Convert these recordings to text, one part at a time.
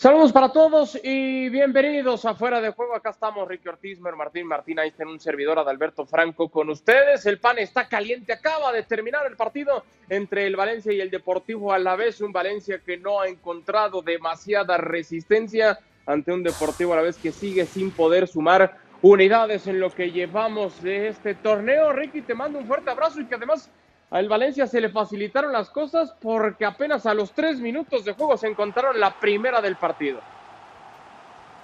Saludos para todos y bienvenidos a Fuera de Juego. Acá estamos, Ricky Ortiz, Martín Martín, está en un servidor Adalberto Franco con ustedes. El pan está caliente, acaba de terminar el partido entre el Valencia y el Deportivo a la vez. Un Valencia que no ha encontrado demasiada resistencia ante un Deportivo a la vez que sigue sin poder sumar unidades en lo que llevamos de este torneo. Ricky, te mando un fuerte abrazo y que además al Valencia se le facilitaron las cosas porque apenas a los tres minutos de juego se encontraron la primera del partido.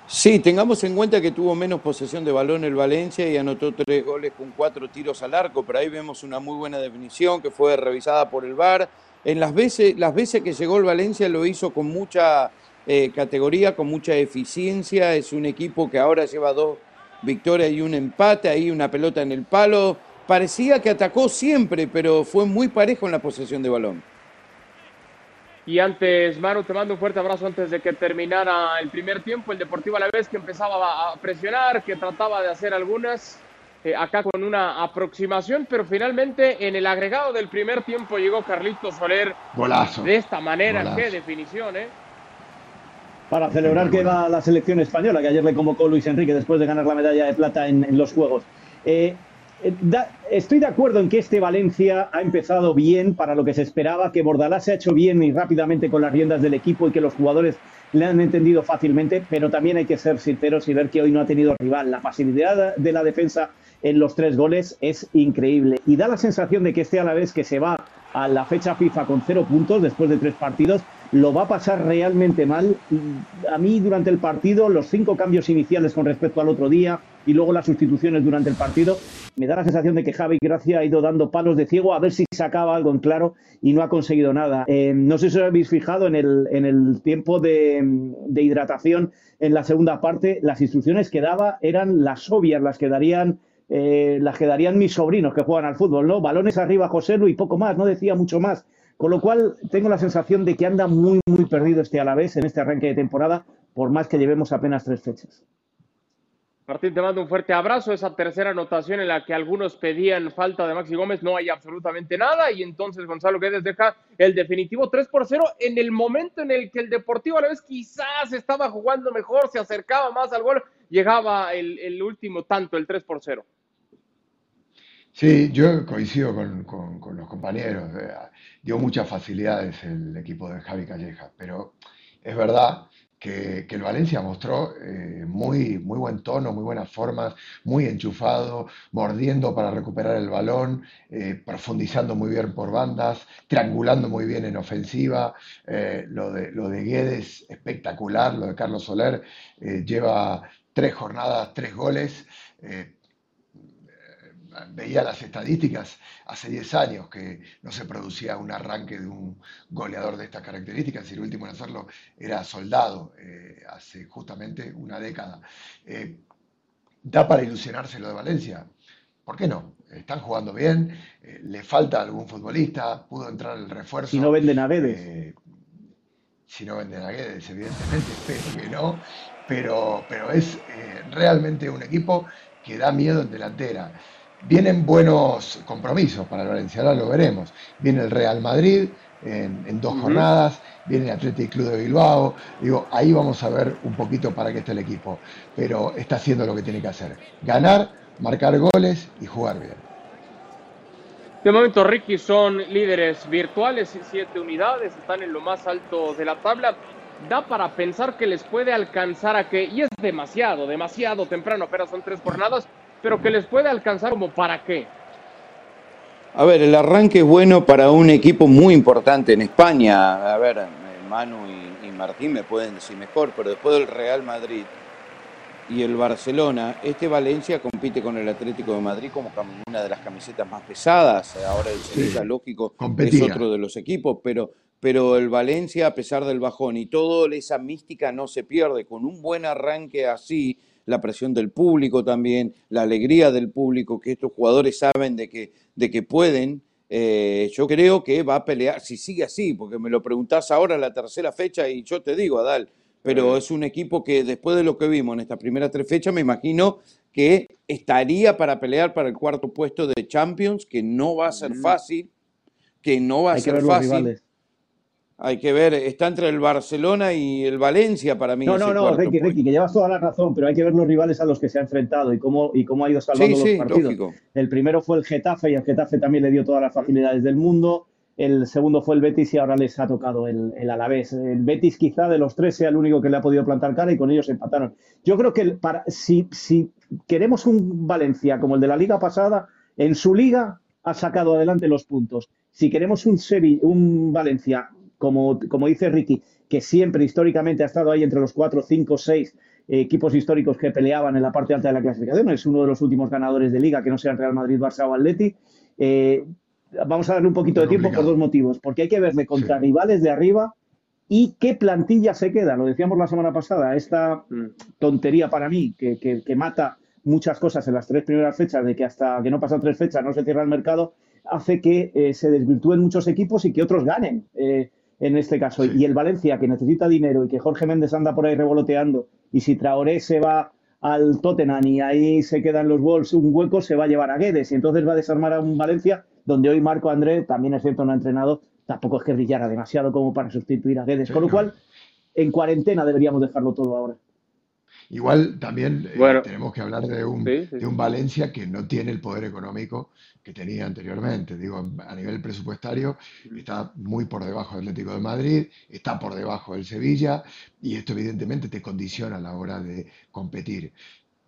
Sí, tengamos en cuenta que tuvo menos posesión de balón el Valencia y anotó tres goles con cuatro tiros al arco, pero ahí vemos una muy buena definición que fue revisada por el VAR. En las veces, las veces que llegó el Valencia lo hizo con mucha eh, categoría, con mucha eficiencia. Es un equipo que ahora lleva dos victorias y un empate, ahí una pelota en el palo parecía que atacó siempre, pero fue muy parejo en la posesión de balón. Y antes, Manu, te mando un fuerte abrazo antes de que terminara el primer tiempo. El Deportivo a la vez que empezaba a presionar, que trataba de hacer algunas eh, acá con una aproximación, pero finalmente en el agregado del primer tiempo llegó Carlito Soler. Golazo. De esta manera, qué definición, ¿eh? Para celebrar que va la selección española, que ayer le convocó Luis Enrique después de ganar la medalla de plata en, en los Juegos. Eh, eh, estoy de acuerdo en que este Valencia ha empezado bien para lo que se esperaba, que Bordalás se ha hecho bien y rápidamente con las riendas del equipo y que los jugadores le han entendido fácilmente, pero también hay que ser sinceros y ver que hoy no ha tenido rival. La facilidad de la defensa en los tres goles es increíble y da la sensación de que este a la vez que se va a la fecha FIFA con cero puntos después de tres partidos, lo va a pasar realmente mal. A mí durante el partido, los cinco cambios iniciales con respecto al otro día y luego las sustituciones durante el partido, me da la sensación de que Javi Gracia ha ido dando palos de ciego a ver si sacaba algo en claro y no ha conseguido nada. Eh, no sé si os habéis fijado en el, tiempo de, hidratación en la segunda parte, las instrucciones que daba eran las obvias, las que darían... Eh, las que darían mis sobrinos que juegan al fútbol, ¿no? Balones arriba, José y poco más, no decía mucho más. Con lo cual, tengo la sensación de que anda muy, muy perdido este Alavés en este arranque de temporada, por más que llevemos apenas tres fechas. Martín, te mando un fuerte abrazo. Esa tercera anotación en la que algunos pedían falta de Maxi Gómez, no hay absolutamente nada. Y entonces Gonzalo Guedes deja el definitivo 3 por 0 en el momento en el que el Deportivo a la vez quizás estaba jugando mejor, se acercaba más al gol, llegaba el, último tanto, el 3 por 0. Sí, yo coincido con, con, los compañeros. Dio muchas facilidades el equipo de Javi Calleja, pero es verdad que, el Valencia mostró eh, muy, muy buen tono, muy buenas formas, muy enchufado, mordiendo para recuperar el balón, eh, profundizando muy bien por bandas, triangulando muy bien en ofensiva. lo, de, lo de Guedes, espectacular. Lo de Carlos Soler, lleva tres jornadas, tres goles veía las estadísticas hace 10 años que no se producía un arranque de un goleador de estas características y el último en hacerlo era Soldado eh, hace justamente una década. Eh, ¿Da para ilusionarse lo de Valencia? ¿Por qué no? Están jugando bien, eh, le falta algún futbolista, pudo entrar el refuerzo. Si no venden a Guedes. si no venden a Guedes, evidentemente, espero que no, pero, pero es realmente un equipo que da miedo en delantera. Vienen buenos compromisos para el Valencia, ahora lo veremos. Viene el Real Madrid en, dos jornadas, viene el Athletic Club de Bilbao. Digo, ahí vamos a ver un poquito para qué está el equipo. Pero está haciendo lo que tiene que hacer: ganar, marcar goles y jugar bien. De momento, Ricky, son líderes virtuales, siete unidades, están en lo más alto de la tabla. Da para pensar que les puede alcanzar a que, y es demasiado, demasiado temprano, pero son tres jornadas, pero que les puede alcanzar como para qué. A ver, el arranque es bueno para un equipo muy importante en España. A ver, Manu y, Martín me pueden decir mejor, pero después del Real Madrid y el Barcelona, este Valencia compite con el Atlético de Madrid como una de las camisetas más pesadas. Ahora el Sevilla, lógico, es otro de los equipos, pero, pero el Valencia, a pesar del bajón y toda esa mística no se pierde. Con un buen arranque así, la presión del público también, la alegría del público, que estos jugadores saben de que, de que pueden. Eh, yo creo que va a pelear, si sigue así, porque me lo preguntás ahora en la tercera fecha y yo te digo, Adal, pero es un equipo que después de lo que vimos en estas primeras tres fechas, me imagino que estaría para pelear para el cuarto puesto de Champions, que no va a ser fácil, que no va a ser fácil. Hay que ver, está entre el Barcelona y el Valencia para mí. No, no, no, Ricky, Ricky, que llevas toda la razón, pero hay que ver los rivales a los que se ha enfrentado y cómo, y cómo ha ido salvando los partidos. El primero fue el Getafe y el Getafe también le dio todas las facilidades del mundo. El segundo fue el Betis y ahora les ha tocado el, el, Alavés. El Betis quizá de los tres sea el único que le ha podido plantar cara y con ellos empataron. Yo creo que para, si, si queremos un Valencia como el de la liga pasada, en su liga ha sacado adelante los puntos. Si queremos un, un Valencia como, como dice Ricky, que siempre históricamente ha estado ahí entre los cuatro, cinco, seis equipos históricos que peleaban en la parte alta de la clasificación. Es uno de los últimos ganadores de liga, que no sean Real Madrid, Barça o Atleti. Eh, vamos a darle un poquito de tiempo por dos motivos. Porque hay que verle contra rivales de arriba y qué plantilla se queda. Lo decíamos la semana pasada, esta mm. tontería para mí que, que, mata muchas cosas en las tres primeras fechas, de que hasta que no pasan tres fechas no se cierra el mercado, hace que eh, se desvirtúen muchos equipos y que otros ganen. Eh, en este caso. Y el Valencia, que necesita dinero y que Jorge Méndez anda por ahí revoloteando, y si Traoré se va al Tottenham y ahí se quedan los Wolves un hueco, se va a llevar a Guedes y entonces va a desarmar a un Valencia donde hoy Marco André, también es cierto, no ha entrenado, tampoco es que brillara demasiado como para sustituir a Guedes. Con lo cual, en cuarentena deberíamos dejarlo todo ahora. Igual también eh, tenemos que hablar de un, de un Valencia que no tiene el poder económico que tenía anteriormente. Digo, a nivel presupuestario está muy por debajo del Atlético de Madrid, está por debajo del Sevilla y esto evidentemente te condiciona a la hora de competir.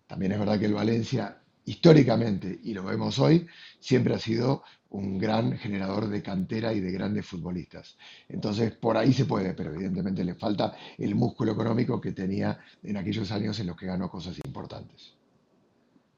También es verdad que el Valencia históricamente, y lo vemos hoy, siempre ha sido un gran generador de cantera y de grandes futbolistas. Entonces, por ahí se puede, pero evidentemente le falta el músculo económico que tenía en aquellos años en los que ganó cosas importantes.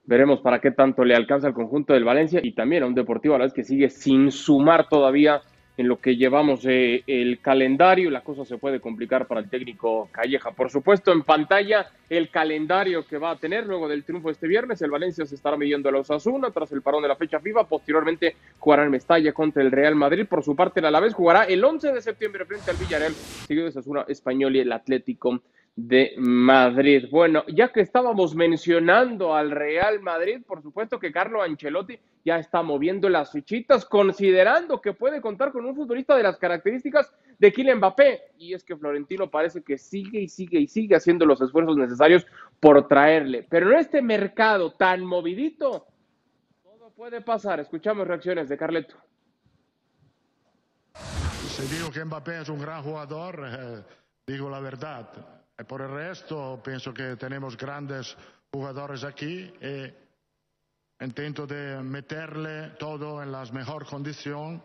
Veremos para qué tanto le alcanza el conjunto del Valencia y también a un Deportivo a la vez que sigue sin sumar todavía en lo que llevamos eh, el calendario, la cosa se puede complicar para el técnico Calleja. Por supuesto, en pantalla el calendario que va a tener luego del triunfo este viernes. El Valencia se estará midiendo a los Osasuna tras el parón de la fecha FIFA. Posteriormente jugará en Mestalla contra el Real Madrid. Por su parte, el Alavés jugará el 11 de septiembre frente al Villarreal, seguido de Osasuna Español y el Atlético de Madrid. Bueno, ya que estábamos mencionando al Real Madrid, por supuesto que Carlo Ancelotti ya está moviendo las fichitas, considerando que puede contar con un futbolista de las características de Kylian Mbappé. Y es que Florentino parece que sigue y sigue y sigue haciendo los esfuerzos necesarios por traerle. Pero en este mercado tan movidito, todo puede pasar. Escuchamos reacciones de Carleto. Si digo que Mbappé es un gran jugador, eh, digo la verdad por el resto, pienso que tenemos grandes jugadores aquí y intento de meterle todo en la mejor condición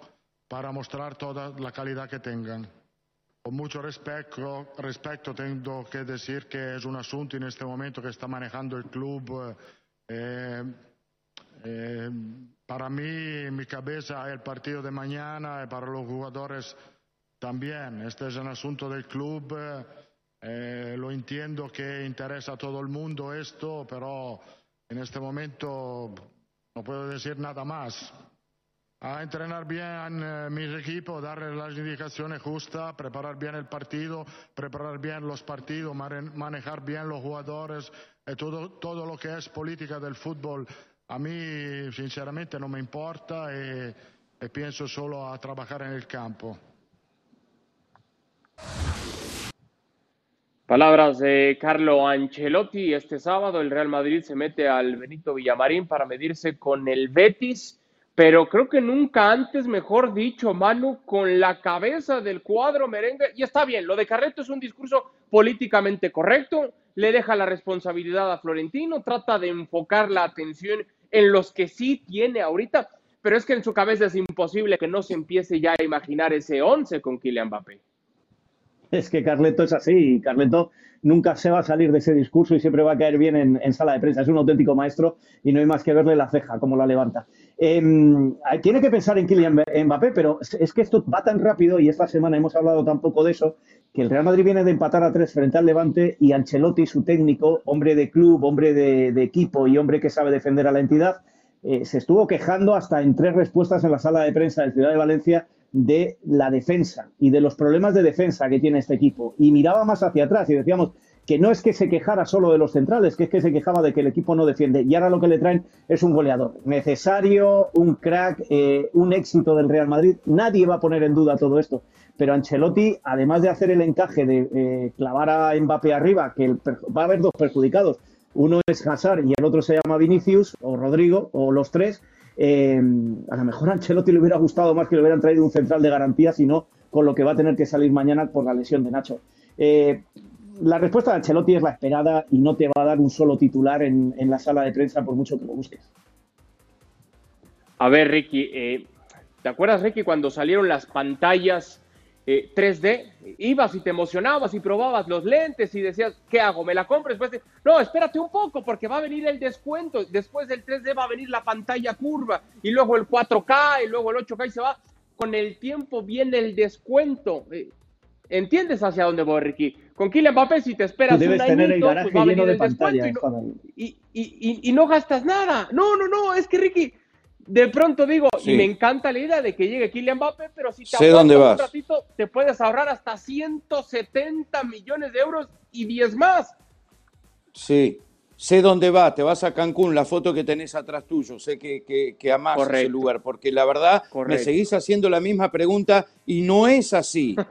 para mostrar toda la calidad que tengan. Con mucho respeto, respecto tengo que decir que es un asunto en este momento que está manejando el club. Eh, eh, para mí, mi cabeza, el partido de mañana y para los jugadores también. Este es un asunto del club. Eh, lo entiendo que interesa a todo el mundo esto, pero en este momento no puedo decir nada más. A entrenar bien eh, mis equipos, darles las indicaciones justas, preparar bien el partido, preparar bien los partidos, manejar bien los jugadores, eh, todo, todo lo que es política del fútbol. A mí, sinceramente, no me importa y pienso solo a trabajar en el campo. Palabras de Carlo Ancelotti. Este sábado el Real Madrid se mete al Benito Villamarín para medirse con el Betis, pero creo que nunca antes, mejor dicho, Manu, con la cabeza del cuadro merengue. Y está bien, lo de Carreto es un discurso políticamente correcto, le deja la responsabilidad a Florentino, trata de enfocar la atención en los que sí tiene ahorita, pero es que en su cabeza es imposible que no se empiece ya a imaginar ese 11 con Kylian Mbappé. Es que Carleto es así, Carleto nunca se va a salir de ese discurso y siempre va a caer bien en, sala de prensa. Es un auténtico maestro y no hay más que verle la ceja, como la levanta. Em, tiene que pensar en Kylian Mbappé, pero es que esto va tan rápido y esta semana hemos hablado tan poco de eso, que el Real Madrid viene de empatar a tres frente al Levante y Ancelotti, su técnico, hombre de club, hombre de, equipo y hombre que sabe defender a la entidad, eh, se estuvo quejando hasta en tres respuestas en la sala de prensa de Ciudad de Valencia de la defensa y de los problemas de defensa que tiene este equipo. Y miraba más hacia atrás y decíamos, que no es que se quejara solo de los centrales, que es que se quejaba de que el equipo no defiende. Y ahora lo que le traen es un goleador necesario, un crack, eh, un éxito del Real Madrid. Nadie va a poner en duda todo esto. Pero Ancelotti, además de hacer el encaje de eh, clavar a Mbappé arriba, que va a haber dos perjudicados. Uno es Hazard y el otro se llama Vinicius o Rodrigo o los tres. Eh, a lo mejor a Ancelotti le hubiera gustado más que le hubieran traído un central de garantía, sino con lo que va a tener que salir mañana por la lesión de Nacho. Eh, la respuesta de Ancelotti es la esperada y no te va a dar un solo titular en, la sala de prensa por mucho que lo busques. A ver, Ricky, eh, ¿te acuerdas, Ricky, cuando salieron las pantallas 3D? Eh, Ibas y te emocionabas y probabas los lentes y decías, ¿qué hago? ¿Me la compro? Después de, no, espérate un poco porque va a venir el descuento. Después del 3D va a venir la pantalla curva y luego el 4K y luego el 8K y se va. Con el tiempo viene el descuento. Eh, ¿Entiendes hacia dónde voy, Ricky? Con Kylian Mbappé, si te esperas un añito, pues va a venir el descuento y no, gastas nada. No, no, no, es que Ricky, de pronto digo, y me encanta la idea de que llegue Kylian Mbappé, pero si te dónde un ratito, te puedes ahorrar hasta 170 millones de euros y 10 más. Sí, sé dónde va, te vas a Cancún, la foto que tenés atrás tuyo, sé que, que, que amás ese lugar, porque la verdad me seguís haciendo la misma pregunta y no es así.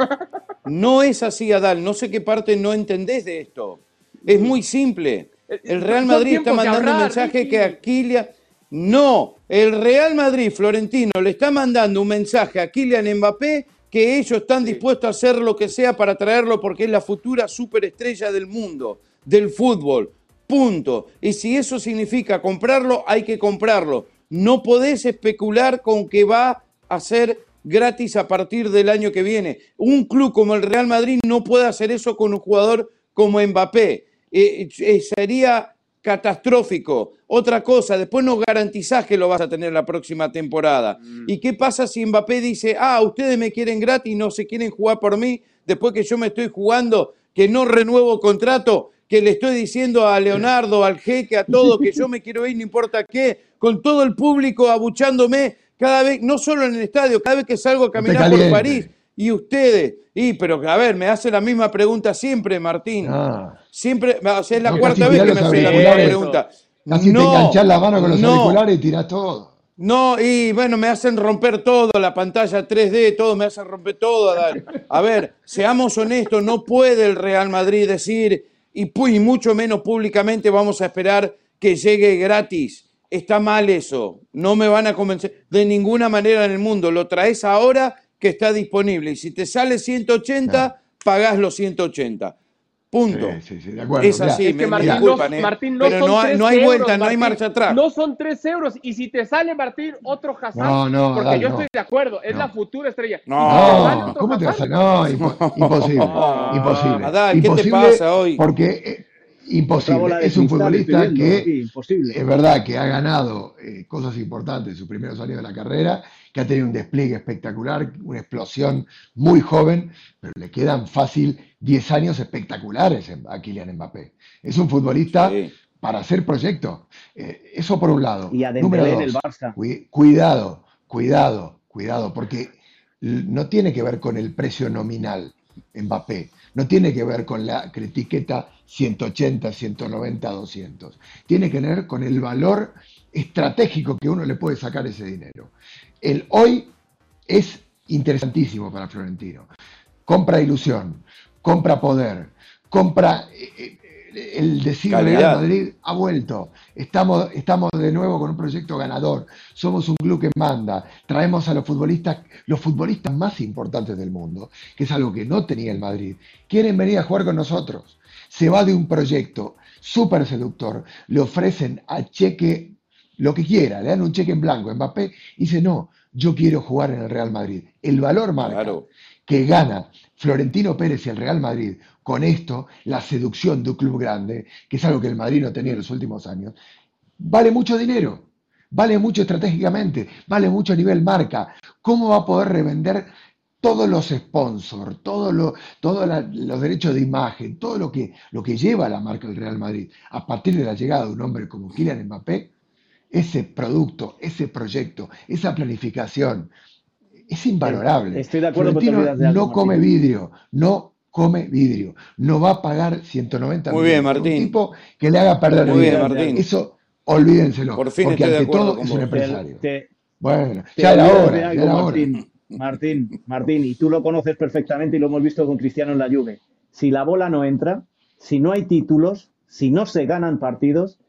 No es así, Adal, no sé qué parte no entendés de esto. Es muy simple. Eh, el Real Madrid está mandando un mensaje que a Kylian... No, el Real Madrid, Florentino, le está mandando un mensaje a Kylian Mbappé que ellos están dispuestos a hacer lo que sea para traerlo porque es la futura superestrella del mundo, del fútbol. Punto. Y si eso significa comprarlo, hay que comprarlo. No podés especular con que va a ser gratis a partir del año que viene. Un club como el Real Madrid no puede hacer eso con un jugador como Mbappé. Eh, eh, sería catastrófico. Otra cosa, después no garantizás que lo vas a tener la próxima temporada. Mm. ¿Y qué pasa si Mbappé dice, ah, ustedes me quieren gratis, no se quieren jugar por mí, después que yo me estoy jugando, que no renuevo contrato? que le estoy diciendo a Leonardo, al jeque, a todo, que yo me quiero ir, no importa qué, con todo el público abuchándome cada vez, no solo en el estadio, cada vez que salgo a caminar por París. Y ustedes, y pero a ver, me hace la misma pregunta siempre, Martín. Ah. Siempre, o sea, es la cuarta vez que me hace la misma pregunta. Casi no, te enganchás la mano con los auriculares y tirás todo. No, y bueno, me hacen romper todo, la pantalla 3D, todo, me hacen romper todo. A ver, seamos honestos, no puede el Real Madrid decir, y, y mucho menos públicamente vamos a esperar que llegue gratis. Está mal eso. No me van a convencer de ninguna manera en el mundo. Lo traes ahora que está disponible. Y si te sale 180, pagás los 180. Punto. Sí, sí, de acuerdo. Es así, es que Martín, no, ¿eh? Martín, no pero son no, hay vuelta, no hay marcha atrás. No son 3 euros. Y si te sale, Martín, otro Hazard. No, no, porque yo estoy de acuerdo, es la futura estrella. No, ¿cómo te vas a.? No, imposible. imposible. Adal, ¿qué te pasa hoy? Porque eh, Imposible. Es un futbolista que es verdad que ha ganado eh, cosas importantes en sus primeros años de la carrera, que ha tenido un despliegue espectacular, una explosión muy joven, pero le quedan fácil 10 años espectaculares a Kylian Mbappé. Es un futbolista para hacer proyecto. Eh, eso por un lado. Y a Número el Barça. cuidado, cuidado, cuidado, porque no tiene que ver con el precio nominal Mbappé. No tiene que ver con la etiqueta 180, 190, 200. Tiene que ver con el valor estratégico que uno le puede sacar ese dinero. El hoy es interesantísimo para Florentino. Compra ilusión, compra poder, compra eh, eh, el decir Real Madrid ha vuelto. Estamos, estamos de nuevo con un proyecto ganador. Somos un club que manda. Traemos a los futbolistas, los futbolistas más importantes del mundo, que es algo que no tenía el Madrid. Quieren venir a jugar con nosotros. Se va de un proyecto súper seductor. Le ofrecen a cheque lo que quiera, le dan un cheque en blanco a Mbappé y dice, no, yo quiero jugar en el Real Madrid. El valor marca que gana Florentino Pérez y el Real Madrid con esto, la seducción de un club grande, que es algo que el Madrid no tenía en los últimos años, vale mucho dinero, vale mucho estratégicamente, vale mucho a nivel marca. ¿Cómo va a poder revender todos los sponsors, todos los derechos de imagen, todo lo que, lo que lleva la marca del Real Madrid a partir de la llegada de un hombre como Kylian Mbappé? Ese producto, ese proyecto, esa planificación, es invalorable. Estoy de acuerdo Florentino no come vidrio, no come vidrio. No va a pagar 190 Muy bien, por un Martín. tipo que le haga perder Muy el bien. Martín. Eso olvídenselo. Por fin porque estoy de ante acuerdo todo con es un empresario. Te- Bueno, te ya era hora, ya era hora. Martín, Martín, Martín, y tú lo conoces perfectamente y lo hemos visto con Cristiano en la Juve. Si la bola no entra, si no hay títulos, si no se ganan partidos,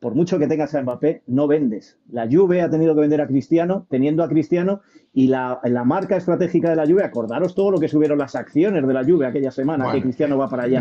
por mucho que tengas a Mbappé, no vendes. La Juve ha tenido que vender a Cristiano, teniendo a Cristiano, y la, la marca estratégica de la Juve, acordaros todo lo que subieron las acciones de la Juve aquella semana, Bueno, que Cristiano va para allá.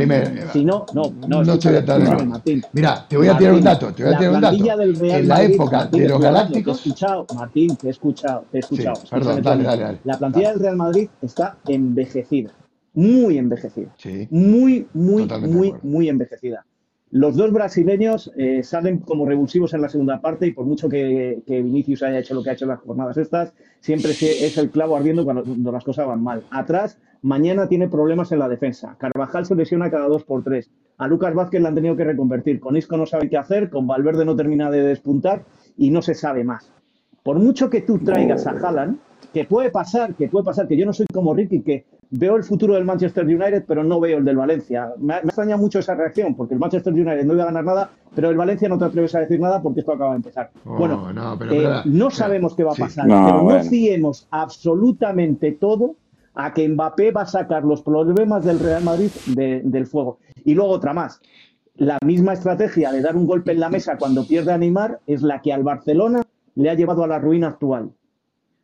si no, no, no, escúchame, escúchame. Martín. Mira, te voy a tirar un dato, te voy a tirar un plantilla dato. del Real En la Madrid, época Martín, de los Galácticos, Te he escuchado, Martín, te he escuchado, te he escuchado. Sí, perdón, dale, dale, dale. La plantilla del Real Madrid está envejecida, muy envejecida, sí, muy, muy, muy, muy envejecida. Los dos brasileños eh, salen como revulsivos en la segunda parte y por mucho que, Vinicius haya hecho lo que ha hecho en las jornadas estas, siempre es el clavo ardiendo cuando, cuando las cosas van mal. Atrás, mañana tiene problemas en la defensa. Carvajal se lesiona cada dos por tres. A Lucas Vázquez le han tenido que reconvertir. Con Isco no sabe qué hacer, con Valverde no termina de despuntar y no se sabe más. Por mucho que tú traigas a Haaland, que puede pasar, que puede pasar, que yo no soy como Ricky, que veo el futuro del Manchester United, pero no veo el del Valencia. Me, me extraña mucho esa reacción, porque el Manchester United no iba a ganar nada, pero el Valencia no te atreves a decir nada porque esto acaba de empezar. Oh, bueno, no, pero, eh, pero, no pero, sabemos qué va a sí. pasar, No, pero no fiemos absolutamente todo a que Mbappé va a sacar los problemas del Real Madrid de- del fuego. Y luego otra más. La misma estrategia de dar un golpe en la mesa cuando pierde a Neymar es la que al Barcelona le ha llevado a la ruina actual.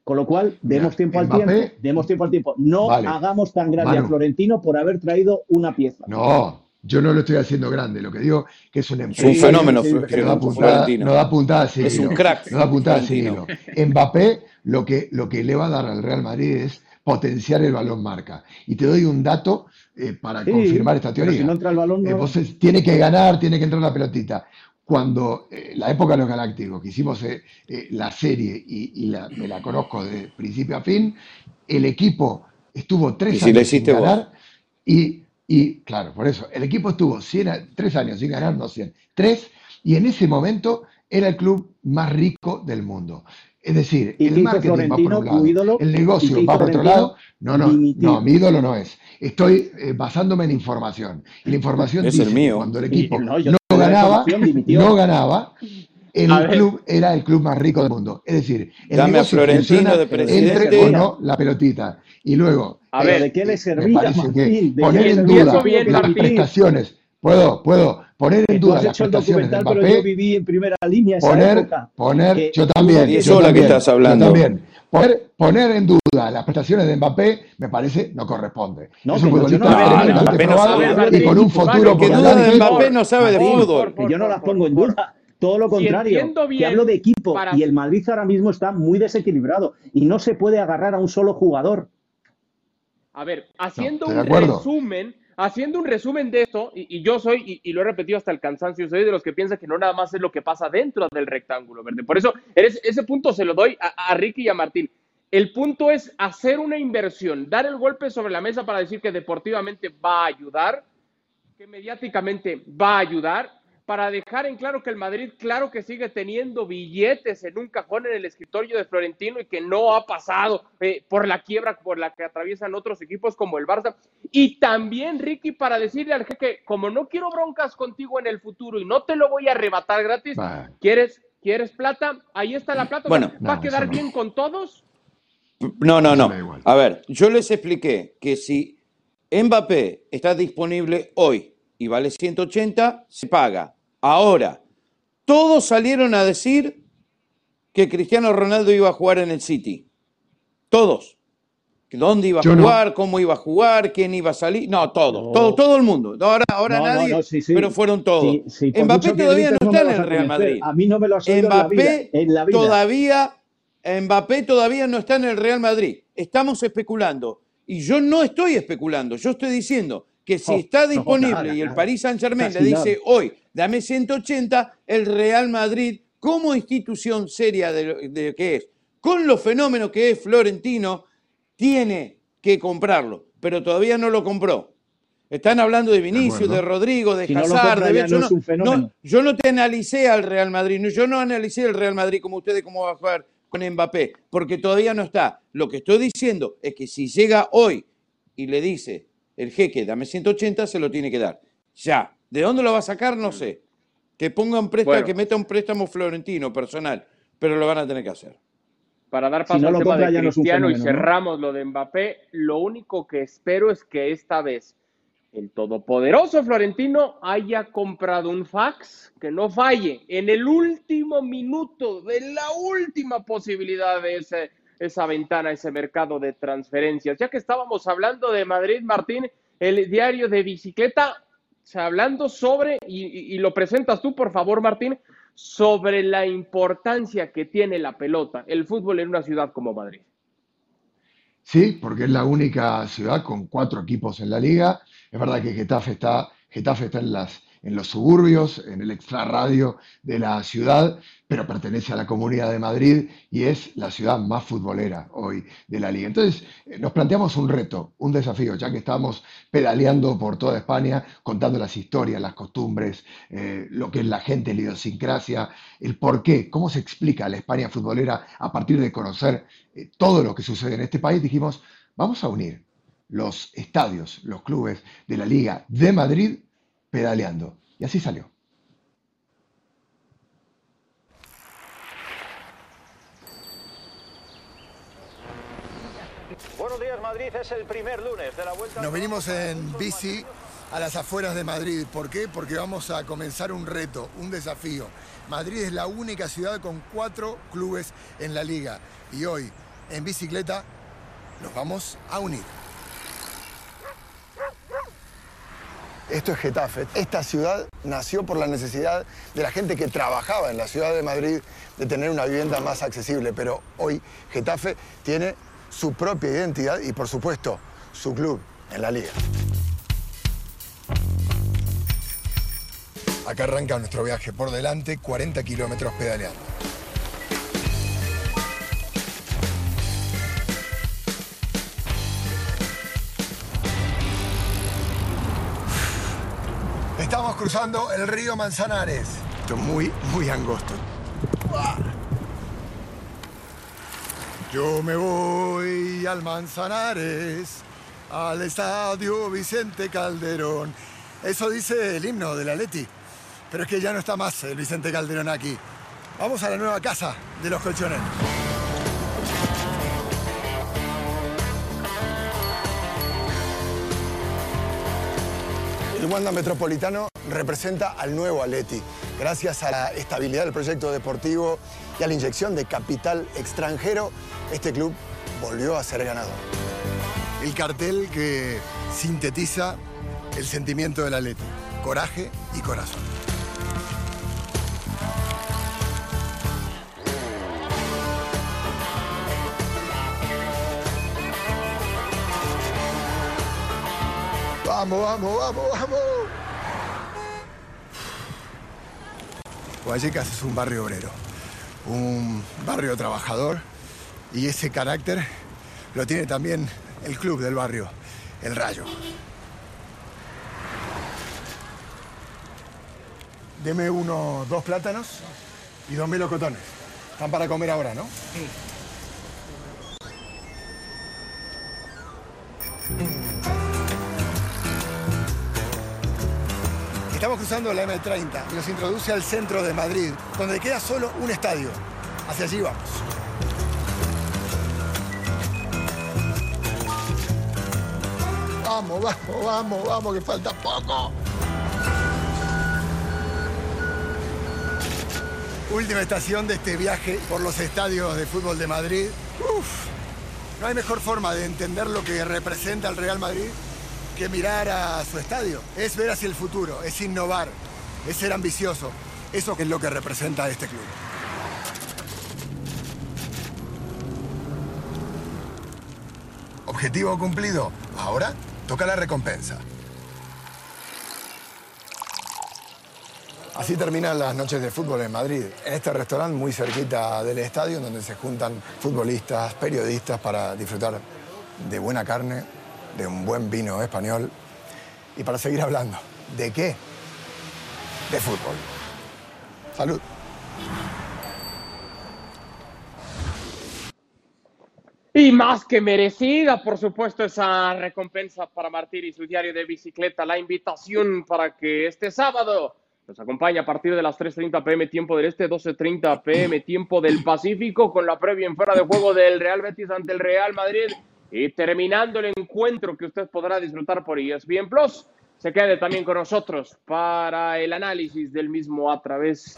Con lo cual, demos tiempo al Mbappé- tiempo, demos tiempo al tiempo. No Vale. hagamos tan grande a. Florentino por haber traído una pieza. No, yo no lo estoy haciendo grande. Lo que digo que es un Es un empresario fenómeno, sí, Fl- que no da Florentino. puntada, no da puntada a seguirlo. Es un crack, No da puntada a seguirlo. Mbappé lo que, lo que le va a dar al Real Madrid es potenciar el balón marca. Y te doy un dato eh, para Sí, confirmar esta teoría. si no entra el balón, Eh, no- vos es- tiene que ganar, tiene que entrar la pelotita. Cuando eh, la época de los Galácticos, que hicimos eh, eh, la serie y, y la- me la conozco de principio a fin, el equipo estuvo tres Y si años la hiciste sin ganar y, y, claro, por eso, el equipo estuvo 100 a- tres años sin ganar, no 100, tres, y en ese momento era el club más rico del mundo. Es decir, ¿Y el marketing va por un lado, el ¿Y qué negocio va por otro lado. No, no, no, mi ídolo no es. Estoy eh, basándome en información. Y la información Es dice el que mío. cuando el Y- equipo no, no, ganaba, no ganaba, el A ver. club era el club más rico del mundo. Es decir, el Dame a negocio Florentino funciona de presidente. entre o no la pelotita. Y luego, A eh, ver, ¿de qué le servía, poner qué en duda las prestaciones, puedo, puedo poner en duda has las hecho el prestaciones de documental, pero yo Mbappé, viví en primera línea esa poner, época. poner, Que yo también, Y yo eso es lo que también, estás yo hablando. también. Poner, poner en duda las prestaciones de Mbappé me parece no corresponde. No, es un que no, yo no- futbolista tremendamente Mbappé no sabe. y con un futuro Que duda de. Mbappé no sabe de fútbol. Yo no las pongo en duda. Todo lo Si contrario. entiendo bien, que hablo de equipo. para- Y el Madrid ahora mismo está muy desequilibrado. Y no se puede agarrar a un solo jugador. A ver, haciendo de un acuerdo. resumen, haciendo un resumen de esto, y, yo soy, y, lo he repetido hasta el cansancio, soy de los que piensa que no nada más es lo que pasa dentro del rectángulo verde. Por eso, ese punto se lo doy a, a Ricky y a Martín. El punto es hacer una inversión, dar el golpe sobre la mesa para decir que deportivamente va a ayudar, que mediáticamente va a ayudar, para dejar en claro que el Madrid, claro que sigue teniendo billetes en un cajón en el escritorio de Florentino y que no ha pasado eh, por la quiebra por la que atraviesan otros equipos como el Barça. Y también, Ricky, para decirle al jeque, como no quiero broncas contigo en el futuro y no te lo voy a arrebatar gratis, Bah. ¿quieres, ¿quieres plata? Ahí está la plata. Bueno. ¿Va a quedar no. bien con todos? No, no, no. A ver, yo les expliqué que si Mbappé está disponible hoy y vale 180, se paga. Ahora, todos salieron a decir que Cristiano Ronaldo iba a jugar en el City. Todos. ¿Dónde iba a Yo no. jugar? ¿Cómo iba a jugar? ¿Quién iba a salir? No, todos. No. Todo, todo el mundo. Ahora, ahora No, nadie, no, sí, sí. pero fueron todos. Sí, Mbappé todavía no está en el Real. Madrid. A mí no me lo has oído en la vida. En la vida. todavía Mbappé todavía no está en el Real Madrid. Estamos especulando. Y yo no estoy especulando. Yo estoy diciendo que si Oh, está no, disponible nada, y el. Paris Saint Germain le dice nada. hoy, dame 180, el Real Madrid, como institución seria de, de que es, con los fenómenos que es Florentino, tiene que comprarlo. Pero todavía no lo compró. Están hablando de Vinicius, de Rodrigo, de Si no Hazard, compra de. Yo no no- yo no te analicé al Real Madrid, no- yo no analicé el Real Madrid como ustedes cómo va a jugar con Mbappé, porque todavía no está. Lo que estoy diciendo es que si llega hoy y le dice, el jeque, dame 180, se lo tiene que dar. Ya. ¿De dónde lo va a sacar? No sé. Que ponga un préstamo, que meta un préstamo florentino personal, pero lo van a tener que hacer. Para dar paso al tema de Cristiano y cerramos lo de Mbappé, lo único que espero es que esta vez el todopoderoso Florentino haya comprado un fax que no falle en el último minuto de la última posibilidad de ese, esa ventana, ese mercado de transferencias. Ya que estábamos hablando de Madrid, Martín, el diario de bicicleta, hablando sobre, y, lo presentas tú, por favor, Martín, sobre la importancia que tiene la pelota, el fútbol en una ciudad como Madrid. Sí, porque es la única ciudad con cuatro equipos en la liga. Es verdad que Getafe está, Getafe está en las en los suburbios, en el extrarradio de la ciudad, pero pertenece a la Comunidad de Madrid y es la ciudad más futbolera hoy de la liga. Entonces, eh, nos planteamos un reto, un desafío, ya que estamos pedaleando por toda España, contando las historias, las costumbres, eh, lo que es la gente, la idiosincrasia, el por qué, cómo se explica la España futbolera a partir de conocer eh, todo lo que sucede en este país, dijimos, vamos a unir los estadios, los clubes de la Liga de Madrid pedaleando. Y así salió. Buenos días, Madrid. Es el primer lunes de la vuelta. Nos venimos en bici a las afueras de Madrid. ¿Por qué? Porque vamos a comenzar un reto, un desafío. Madrid es la única ciudad con cuatro clubes en la liga. Y hoy, en bicicleta, nos vamos a unir. Esto es Getafe. Esta ciudad nació por la necesidad de la gente que trabajaba en la ciudad de Madrid de tener una vivienda más accesible, pero hoy Getafe tiene su propia identidad y por supuesto su club en la liga. Acá arranca nuestro viaje por delante, 40 kilómetros pedaleando. Cruzando el río Manzanares. Esto es muy, muy angosto. Yo me voy al Manzanares, al estadio Vicente Calderón. Eso dice el himno de la Leti. Pero es que ya no está más el Vicente Calderón aquí. Vamos a la nueva casa de los colchones. El Wanda Metropolitano representa al nuevo Atleti. Gracias a la estabilidad del proyecto deportivo y a la inyección de capital extranjero, este club volvió a ser ganador. El cartel que sintetiza el sentimiento del Atleti, coraje y corazón. Vamos, vamos, vamos, vamos. Vallecas es un barrio obrero, un barrio trabajador y ese carácter lo tiene también el club del barrio, el Rayo. Deme uno, dos plátanos y dos melocotones. Están para comer ahora, ¿no? Sí. Cruzando la M30 y nos introduce al centro de Madrid, donde queda solo un estadio. Hacia allí vamos. Vamos, vamos, vamos, vamos, que falta poco. Última estación de este viaje por los estadios de fútbol de Madrid. No hay mejor forma de entender lo que representa el Real Madrid que mirar a su estadio. Es ver hacia el futuro, es innovar, es ser ambicioso. Eso es lo que representa este club. Objetivo cumplido. Ahora toca la recompensa. Así terminan las noches de fútbol en Madrid, en este restaurante muy cerquita del estadio, donde se juntan futbolistas, periodistas para disfrutar de buena carne, de un buen vino español y para seguir hablando. ¿De qué? De fútbol. Salud. Y más que merecida, por supuesto, esa recompensa para Martín y su diario de bicicleta. La invitación para que este sábado nos acompañe a partir de las 3.30 pm tiempo del Este, 12.30 pm tiempo del Pacífico, con la previa en fuera de juego del Real Betis ante el Real Madrid. Y terminando el encuentro que usted podrá disfrutar por ESPN Plus, se quede también con nosotros para el análisis del mismo a través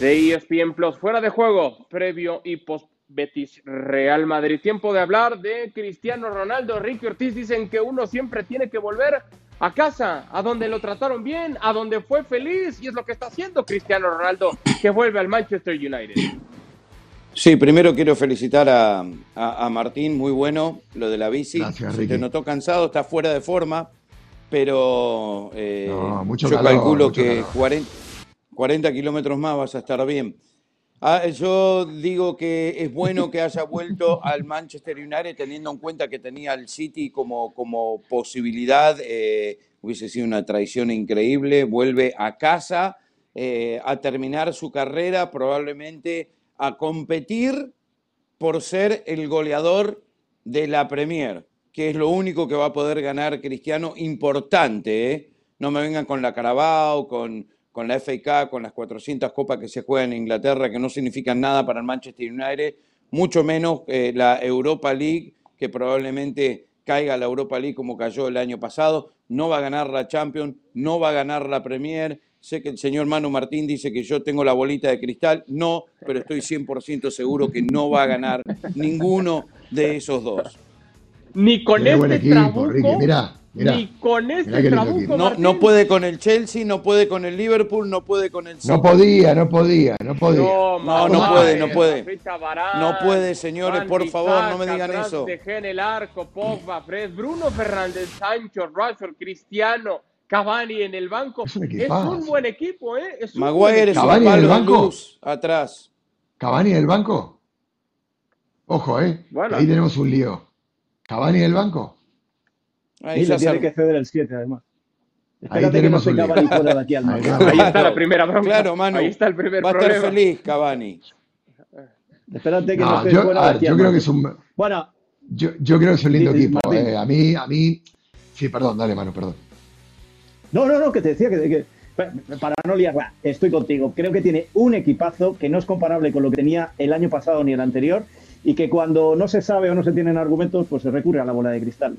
de ESPN Plus. Fuera de juego, previo y post Betis Real Madrid. Tiempo de hablar de Cristiano Ronaldo. Ricky Ortiz dicen que uno siempre tiene que volver a casa, a donde lo trataron bien, a donde fue feliz, y es lo que está haciendo Cristiano Ronaldo, que vuelve al Manchester United. Sí, primero quiero felicitar a, a, a Martín, muy bueno lo de la bici. Gracias, Se te notó cansado, está fuera de forma, pero eh, No, yo calor, calculo que calor. 40, 40 kilómetros más vas a estar bien. Ah, yo digo que es bueno que haya vuelto al Manchester United teniendo en cuenta que tenía al City como, como posibilidad. eh, hubiese sido una traición increíble. Vuelve a casa eh, a terminar su carrera, probablemente a competir por ser el goleador de la Premier, que es lo único que va a poder ganar Cristiano importante. ¿eh? No me vengan con la Carabao, con, con la Cup, con las 400 copas que se juegan en Inglaterra, que no significan nada para el Manchester United, mucho menos eh, la Europa League, que probablemente caiga la Europa League como cayó el año pasado. No va a ganar la Champions, no va a ganar la Premier. Sé que el señor Manu Martín dice que yo tengo la bolita de cristal. No, pero estoy 100% seguro que no va a ganar ninguno de esos dos. Ni con buen este equipo, trabuco, Ricky. Mirá, mirá. ni con Mirá este trabuco. No, no puede con el Chelsea, no puede con el Liverpool, no puede con el City. No podía, no podía, no podía. No, No, no puede, no puede. No puede, señores, por favor, no me digan eso. De Gea en el arco, Pogba, Fred, Bruno Fernández, Sancho, Rashford, Cristiano, Cavani en el banco. Es un Es equipazo. un buen equipo, ¿eh? Es un Maguire es ¿Cavani en el banco? luz atrás. ¿Cavani en el banco? Ojo, ¿eh? Bueno. Ahí tenemos un lío. ¿Cavani en el banco? Ahí Y le tiene se- que ceder el 7, además. Espérate que no tenemos se un lío. Cavani fuera de aquí al Ahí Ahí está la primera bronca. Claro, Manu. Ahí está el primer Va a estar problema. feliz Cavani. Espérate que no, No, esté yo, fuera a de ver, aquí yo creo que es un, Bueno, yo, yo creo que es un lindo equipo. Eh. A mí, a mí, sí, perdón, dale mano, perdón. No, no, no, que te decía que, que- para no liarla, estoy contigo. Creo que tiene un equipazo que no es comparable con lo que tenía el año pasado ni el anterior y que cuando no se sabe o no se tienen argumentos, pues se recurre a la bola de cristal.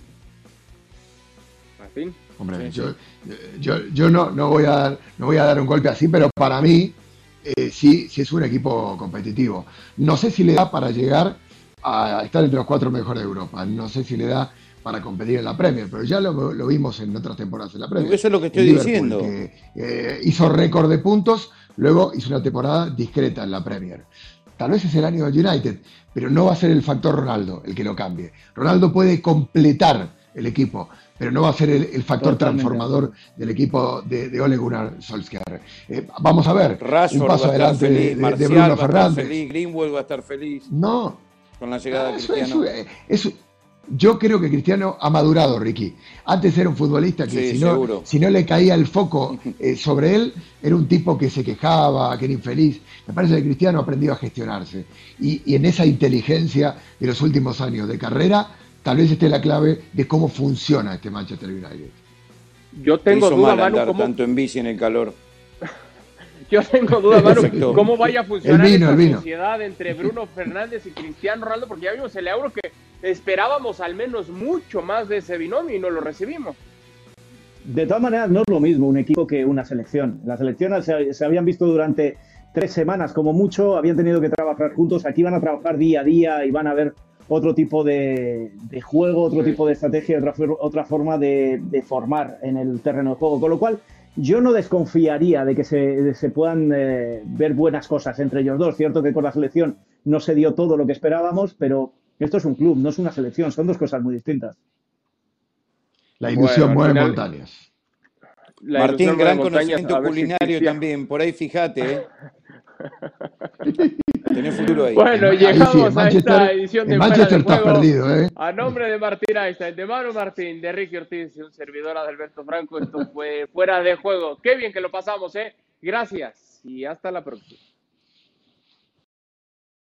Martín. Hombre, Sí, yo, yo, yo no, no, voy a dar, no voy a dar un golpe así, pero para mí eh, sí, sí es un equipo competitivo. No sé si le da para llegar a estar entre los cuatro mejores de Europa. No sé si le da para competir en la Premier, pero ya lo, lo vimos en otras temporadas en la Premier. Eso es lo que estoy diciendo. que, eh, hizo récord de puntos, luego hizo una temporada discreta en la Premier. Tal vez es el año del United, pero no va a ser el factor Ronaldo el que lo cambie. Ronaldo puede completar el equipo, pero no va a ser el, el factor Totalmente. transformador del equipo de, de Ole Gunnar Solskjaer. Eh, vamos a ver, Rashford un paso adelante de, feliz, de- de Marcial Bruno va Fernández. feliz, Greenwood va a estar feliz No, con la llegada de eso- Cristiano. eso- eso- yo creo que Cristiano ha madurado, Ricky. Antes era un futbolista que Sí, si, no, seguro. si no le caía el foco eh, sobre él, era un tipo que se quejaba, que era infeliz. Me parece que Cristiano ha aprendido a gestionarse. Y, y en esa inteligencia de los últimos años de carrera, tal vez esté la clave de cómo funciona este Manchester United. Yo Te tengo duda, mal Manu, andar cómo, tanto en bici en el calor. Yo tengo duda, Manu, cómo vaya a funcionar vino, esta sociedad entre Bruno Fernández y Cristiano Ronaldo, porque ya vimos el euro que esperábamos al menos mucho más de ese binomio y no lo recibimos. De todas maneras, no es lo mismo un equipo que una selección. Las selecciones se, se habían visto durante tres semanas como mucho, habían tenido que trabajar juntos, aquí van a trabajar día a día y van a ver otro tipo de, de juego, otro tipo de estrategia, otra, otra forma de, de formar en el terreno de juego. Con lo cual, yo no desconfiaría de que se, de- se puedan eh, ver buenas cosas entre ellos dos. Cierto que con la selección no se dio todo lo que esperábamos, pero esto es un club, no es una selección, son dos cosas muy distintas. La ilusión Bueno, mueve montañas. La Martín, gran montañas, conocimiento si culinario también. Por ahí fíjate, ¿eh? Tenés futuro ahí. Bueno, Ahí sí, en llegamos a Manchester, esta edición de Manchester de Juego. perdido, ¿eh? A nombre de Martín Einstein, de Manu Martín, de Ricky Ortiz y un servidor Adalberto Franco, esto fue Fuera de Juego. Qué bien que lo pasamos, ¿eh? Gracias y hasta la próxima.